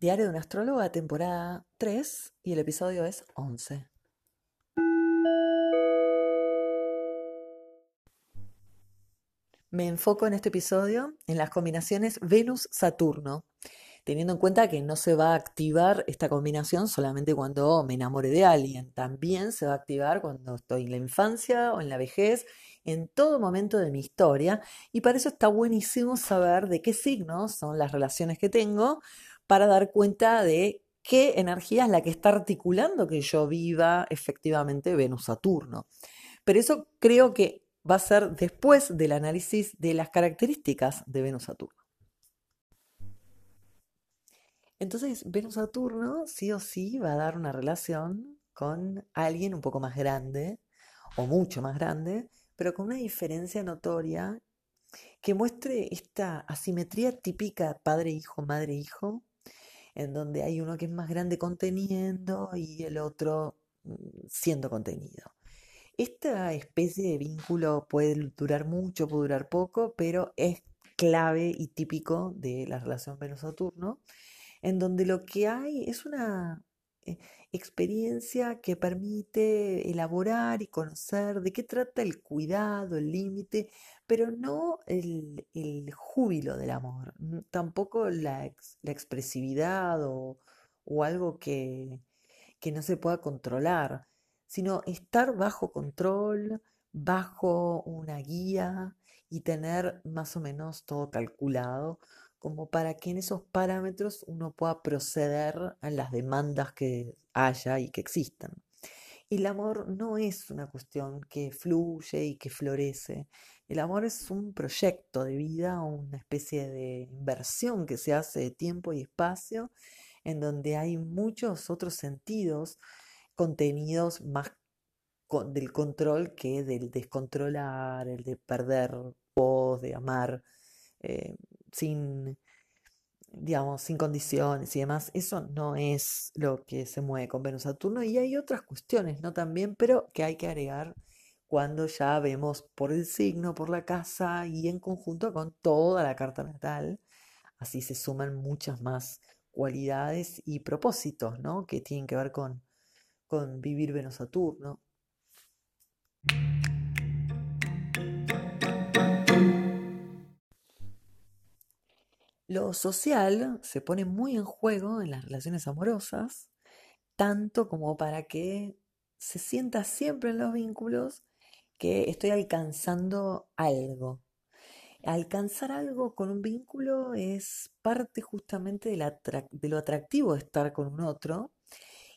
Diario de una astróloga, temporada 3, y el episodio es 11. Me enfoco en este episodio en las combinaciones Venus-Saturno, teniendo en cuenta que no se va a activar esta combinación solamente cuando me enamore de alguien, también se va a activar cuando estoy en la infancia o en la vejez, en todo momento de mi historia, y para eso está buenísimo saber de qué signos son las relaciones que tengo para dar cuenta de qué energía es la que está articulando que yo viva efectivamente Venus-Saturno. Pero eso creo que va a ser después del análisis de las características de Venus-Saturno. Entonces, Venus-Saturno sí o sí va a dar una relación con alguien un poco más grande o mucho más grande, pero con una diferencia notoria que muestre esta asimetría típica padre-hijo, madre-hijo, en donde hay uno que es más grande conteniendo y el otro mm, siendo contenido. Esta especie de vínculo puede durar mucho, puede durar poco, pero es clave y típico de la relación Venus-Saturno, en donde lo que hay es una eh, experiencia que permite elaborar y conocer de qué trata el cuidado, el límite, pero no el, júbilo del amor, tampoco la, expresividad o, algo que, que no se pueda controlar sino estar bajo control, bajo una guía y tener más o menos todo calculado como para que en esos parámetros uno pueda proceder a las demandas que haya y que existan. El amor no es una cuestión que fluye y que florece. El amor es un proyecto de vida, una especie de inversión que se hace de tiempo y espacio, en donde hay muchos otros sentidos contenidos más del control que del descontrolar, el de perder voz, de amar eh, sin, digamos, sin condiciones y demás. Eso no es lo que se mueve con Venus Saturno y hay otras cuestiones, ¿no? También, pero que hay que agregar cuando ya vemos por el signo, por la casa y en conjunto con toda la carta natal. Así se suman muchas más cualidades y propósitos, ¿no? Que tienen que ver con con vivir Venus Saturno. Lo social se pone muy en juego en las relaciones amorosas, tanto como para que se sienta siempre en los vínculos que estoy alcanzando algo. Alcanzar algo con un vínculo es parte justamente de, lo atractivo de estar con un otro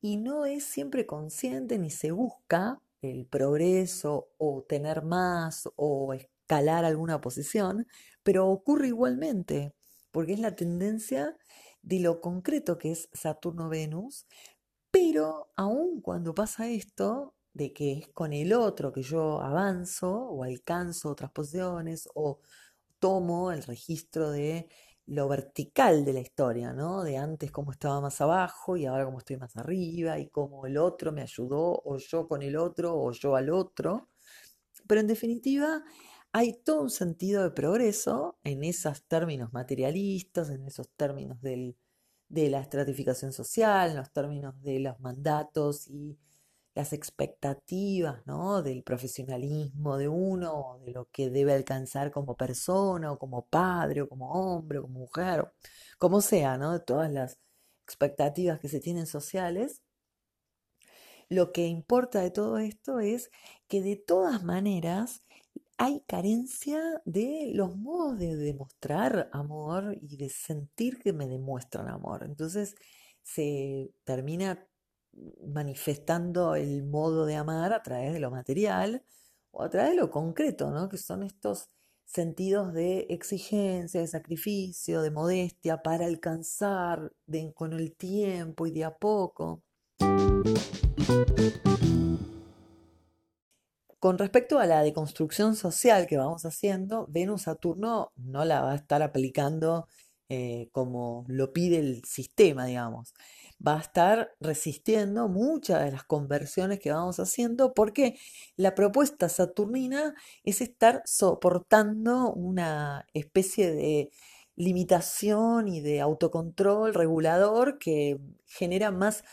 y no es siempre consciente ni se busca el progreso o tener más o escalar alguna posición, pero ocurre igualmente, porque es la tendencia de lo concreto que es Saturno-Venus, pero aun cuando pasa esto, de que es con el otro que yo avanzo o alcanzo otras posiciones o tomo el registro de lo vertical de la historia, ¿no? De antes cómo estaba más abajo y ahora cómo estoy más arriba y cómo el otro me ayudó o yo con el otro o yo al otro. Pero en definitiva hay todo un sentido de progreso en esos términos materialistas, en esos términos de la estratificación social, en los términos de los mandatos y las expectativas, ¿no? Del profesionalismo de uno, de lo que debe alcanzar como persona, o como padre, o como hombre, o como mujer, o como sea, ¿no? De todas las expectativas que se tienen sociales. Lo que importa de todo esto es que de todas maneras hay carencia de los modos de demostrar amor y de sentir que me demuestran amor. Entonces se termina manifestando el modo de amar a través de lo material o a través de lo concreto, ¿no? que son estos sentidos de exigencia, de sacrificio, de modestia para alcanzar con el tiempo y de a poco. Con respecto a la deconstrucción social que vamos haciendo, Venus-Saturno no la va a estar aplicando eh, como lo pide el sistema, digamos va a estar resistiendo muchas de las conversiones que vamos haciendo porque la propuesta saturnina es estar soportando una especie de limitación y de autocontrol regulador que genera más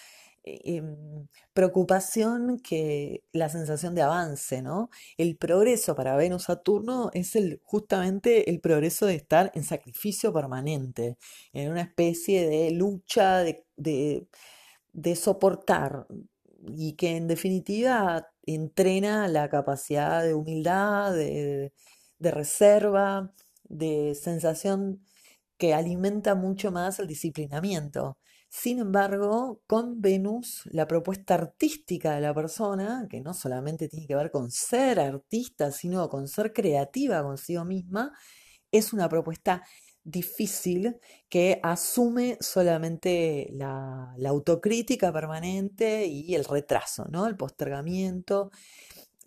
em, preocupación que la sensación de avance, ¿no? El progreso para Venus-Saturno es el, justamente el progreso de estar en sacrificio permanente, en una especie de lucha, de, de soportar, y que en definitiva entrena la capacidad de humildad, de, de reserva, de sensación que alimenta mucho más el disciplinamiento. Sin embargo, con Venus, la propuesta artística de la persona, que no solamente tiene que ver con ser artista, sino con ser creativa consigo misma, es una propuesta difícil que asume solamente la, autocrítica permanente y el retraso, ¿no? El postergamiento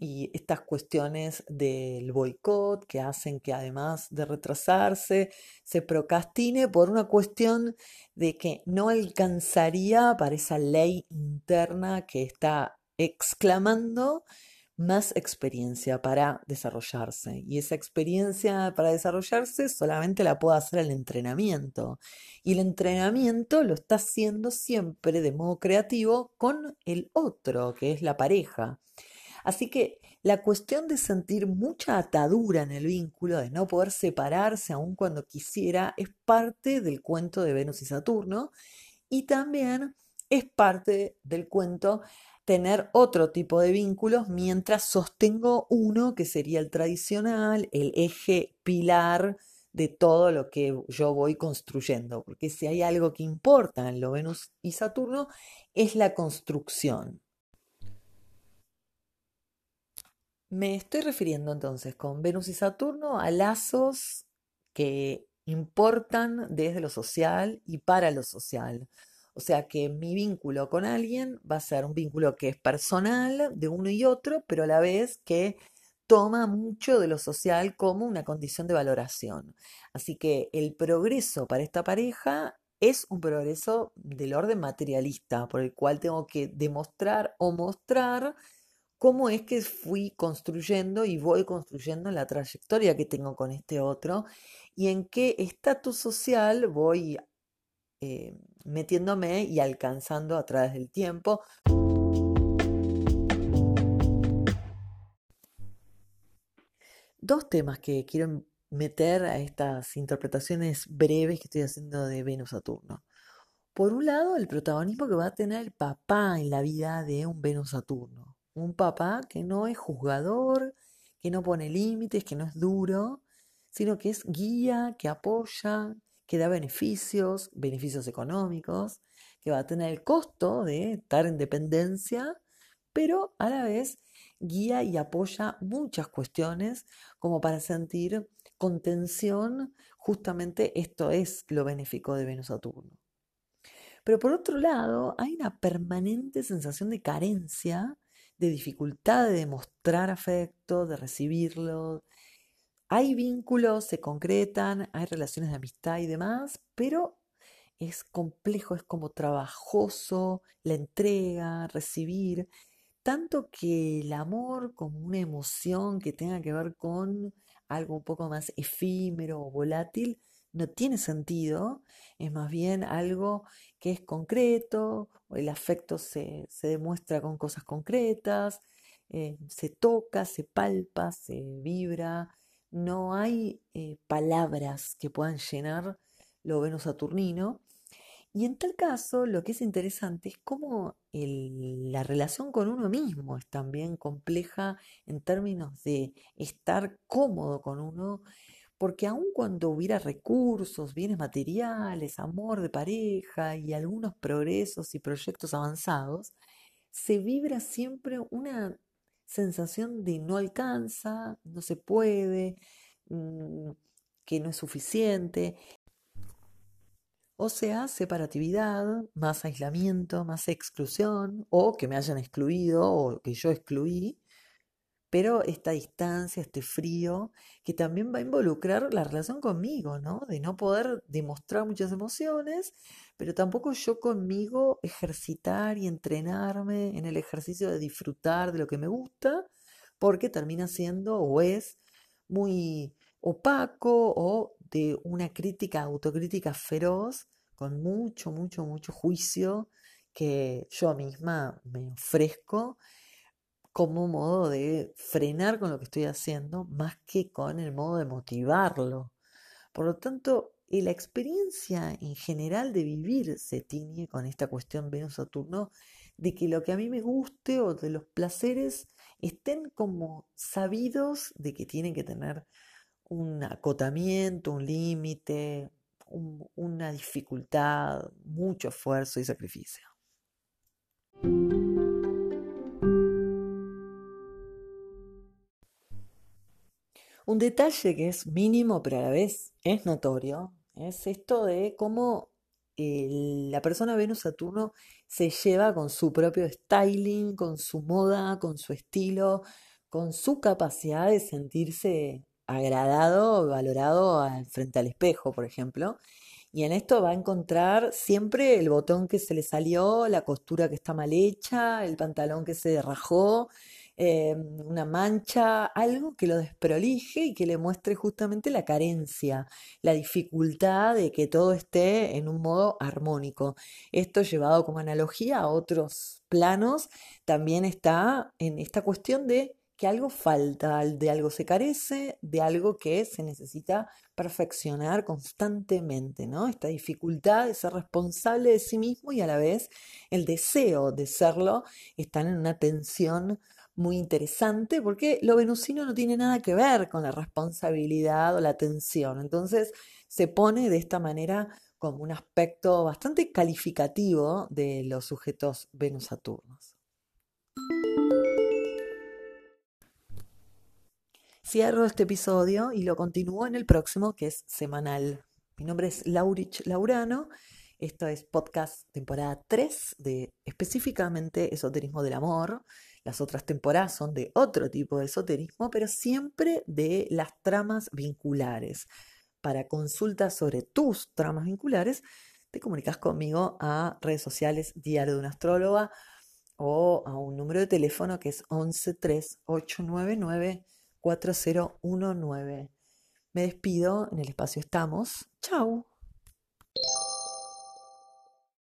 y estas cuestiones del boicot que hacen que además de retrasarse se procrastine por una cuestión de que no alcanzaría para esa ley interna que está exclamando más experiencia para desarrollarse. Y esa experiencia para desarrollarse solamente la puede hacer el entrenamiento. Y el entrenamiento lo está haciendo siempre de modo creativo con el otro, que es la pareja. Así que la cuestión de sentir mucha atadura en el vínculo, de no poder separarse aun cuando quisiera, es parte del cuento de Venus y Saturno y también es parte del cuento tener otro tipo de vínculos mientras sostengo uno que sería el tradicional, el eje pilar de todo lo que yo voy construyendo, porque si hay algo que importa en lo Venus y Saturno es la construcción. Me estoy refiriendo entonces con Venus y Saturno a lazos que importan desde lo social y para lo social. O sea que mi vínculo con alguien va a ser un vínculo que es personal de uno y otro, pero a la vez que toma mucho de lo social como una condición de valoración. Así que el progreso para esta pareja es un progreso del orden materialista, por el cual tengo que demostrar o mostrar cómo es que fui construyendo y voy construyendo la trayectoria que tengo con este otro y en qué estatus social voy eh, metiéndome y alcanzando a través del tiempo. Dos temas que quiero meter a estas interpretaciones breves que estoy haciendo de Venus-Saturno. Por un lado, el protagonismo que va a tener el papá en la vida de un Venus-Saturno. Un papá que no es juzgador, que no pone límites, que no es duro, sino que es guía, que apoya, que da beneficios, beneficios económicos, que va a tener el costo de estar en dependencia, pero a la vez guía y apoya muchas cuestiones como para sentir contención, justamente esto es lo benéfico de Venus-Saturno. Pero por otro lado, hay una permanente sensación de carencia, de dificultad de demostrar afecto, de recibirlo, hay vínculos, se concretan, hay relaciones de amistad y demás, pero es complejo, es como trabajoso la entrega, recibir, tanto que el amor como una emoción que tenga que ver con algo un poco más efímero o volátil no tiene sentido, es más bien algo que es concreto, el afecto se, demuestra con cosas concretas, eh, se toca, se palpa, se vibra, no hay eh, palabras que puedan llenar lo Venus Saturnino. Y en tal caso, lo que es interesante es cómo la relación con uno mismo es también compleja en términos de estar cómodo con uno, porque aun cuando hubiera recursos, bienes materiales, amor de pareja y algunos progresos y proyectos avanzados, se vibra siempre una sensación de no alcanza, no se puede, mm, que no es suficiente. O sea, separatividad, más aislamiento, más exclusión, o que me hayan excluido o que yo excluí, pero esta distancia, este frío, que también va a involucrar la relación conmigo, ¿no? De no poder demostrar muchas emociones, pero tampoco yo conmigo ejercitar y entrenarme en el ejercicio de disfrutar de lo que me gusta, porque termina siendo o es muy opaco o de una crítica, autocrítica feroz, con mucho, mucho, mucho juicio que yo misma me ofrezco como modo de frenar con lo que estoy haciendo, más que con el modo de motivarlo. Por lo tanto, la experiencia en general de vivir se tiñe con esta cuestión Venus-Saturno, de que lo que a mí me guste o de los placeres estén como sabidos de que tienen que tener un acotamiento, un límite, una dificultad, mucho esfuerzo y sacrificio. Un detalle que es mínimo pero a la vez es notorio es esto de cómo la persona Venus-Saturno se lleva con su propio styling, con su moda, con su estilo, con su capacidad de sentirse agradado, valorado frente al espejo, por ejemplo. Y en esto va a encontrar siempre el botón que se le salió, la costura que está mal hecha, el pantalón que se rajó, eh, una mancha, algo que lo desprolije y que le muestre justamente la carencia, la dificultad de que todo esté en un modo armónico. Esto llevado como analogía a otros planos, también está en esta cuestión de que algo falta, de algo se carece, de algo que se necesita perfeccionar constantemente, ¿no? Esta dificultad de ser responsable de sí mismo y a la vez el deseo de serlo están en una tensión muy interesante porque lo venusino no tiene nada que ver con la responsabilidad o la tensión. Entonces se pone de esta manera como un aspecto bastante calificativo de los sujetos Venus-Saturnos. Cierro este episodio y lo continúo en el próximo, que es semanal. Mi nombre es Laurich Laurano. Esto es podcast temporada 3 de específicamente Esoterismo del Amor. Las otras temporadas son de otro tipo de esoterismo, pero siempre de las tramas vinculares. Para consultas sobre tus tramas vinculares, te comunicas conmigo a redes sociales Diario de una Astróloga o a un número de teléfono que es 113899 4019. Me despido, en el espacio estamos. Chau.